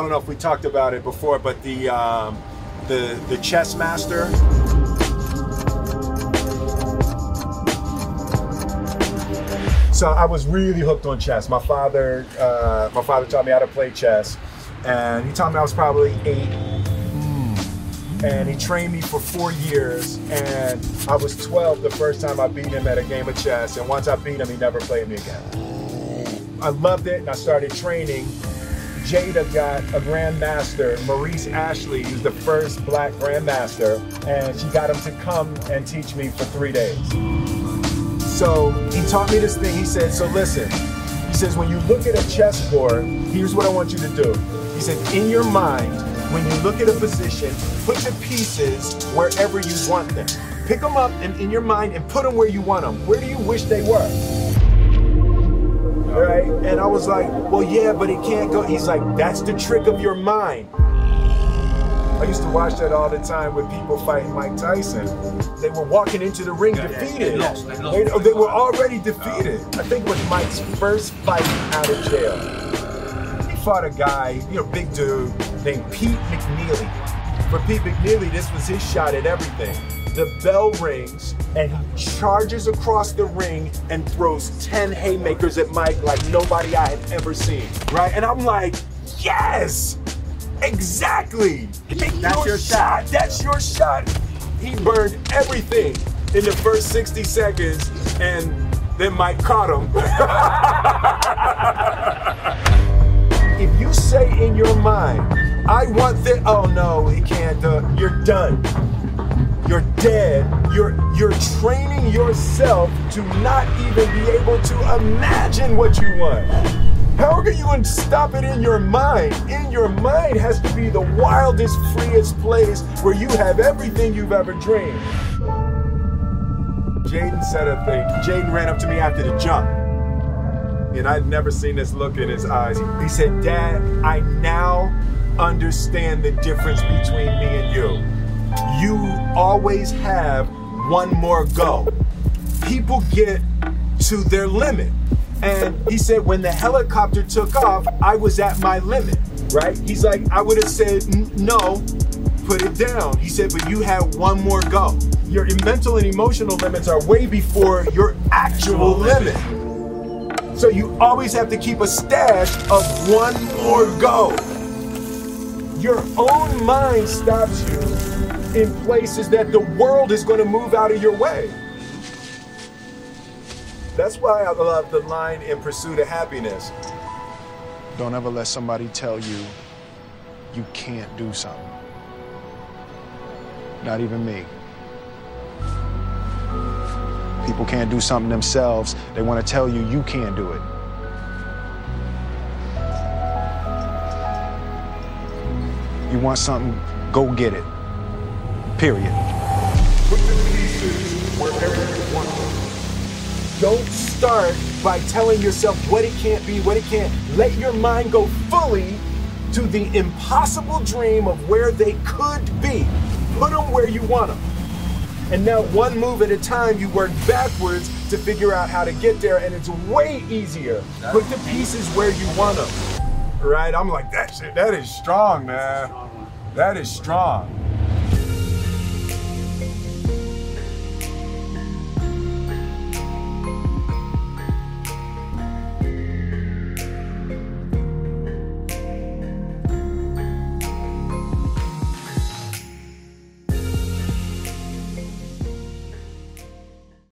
don't know if we talked about it before, but the um, the the chess master. So I was really hooked on chess. My father, uh, my father taught me how to play chess, and he taught me I was probably eight. And he trained me for four years, and I was 12 the first time I beat him at a game of chess. And once I beat him, he never played me again. I loved it, and I started training. Jada got a grandmaster, Maurice Ashley, who's the first black grandmaster, and she got him to come and teach me for three days. So he taught me this thing. He said, So listen, he says, when you look at a chessboard, here's what I want you to do. He said, In your mind, when you look at a position, put the pieces wherever you want them. Pick them up and in your mind and put them where you want them. Where do you wish they were? Right? And I was like, Well, yeah, but it can't go. He's like, That's the trick of your mind. I used to watch that all the time with people fighting Mike Tyson. They were walking into the ring defeated. they lost, they lost. They, they were uh, already defeated. Uh, I think it was Mike's first fight out of jail. He fought a guy, you know, big dude named Pete McNeeley. For Pete McNeeley, this was his shot at everything. The bell rings and he charges across the ring and throws 10 haymakers at Mike like nobody I had ever seen. Right? And I'm like, yes! Exactly! That's your shot. That's your shot. He burned everything in the first 60 seconds, and then Mike caught him. if you say in your mind, I want this, oh no, he can't, uh, you're done. You're dead. You're you're training yourself to not even be able to imagine what you want. How are you stop it in your mind? In your mind has to be the wildest, freest place where you have everything you've ever dreamed. Jaden said a thing. Jaden ran up to me after the jump. And I'd never seen this look in his eyes. He said, Dad, I now understand the difference between me and you. You always have one more go. People get to their limit. And he said, when the helicopter took off, I was at my limit, right? He's like, I would have said, no, put it down. He said, but you had one more go. Your mental and emotional limits are way before your actual limit. So you always have to keep a stash of one more go. Your own mind stops you in places that the world is going to move out of your way. That's why I love the line in Pursuit of Happiness. Don't ever let somebody tell you you can't do something. Not even me. People can't do something themselves. They want to tell you you can't do it. You want something, go get it. Period. Put the pieces wherever you want them. Don't start by telling yourself what it can't be, what it can't. Let your mind go fully to the impossible dream of where they could be. Put them where you want them. And now, one move at a time, you work backwards to figure out how to get there, and it's way easier. Put the pieces where you want them. Right? I'm like, that shit, that is strong, man. That is strong.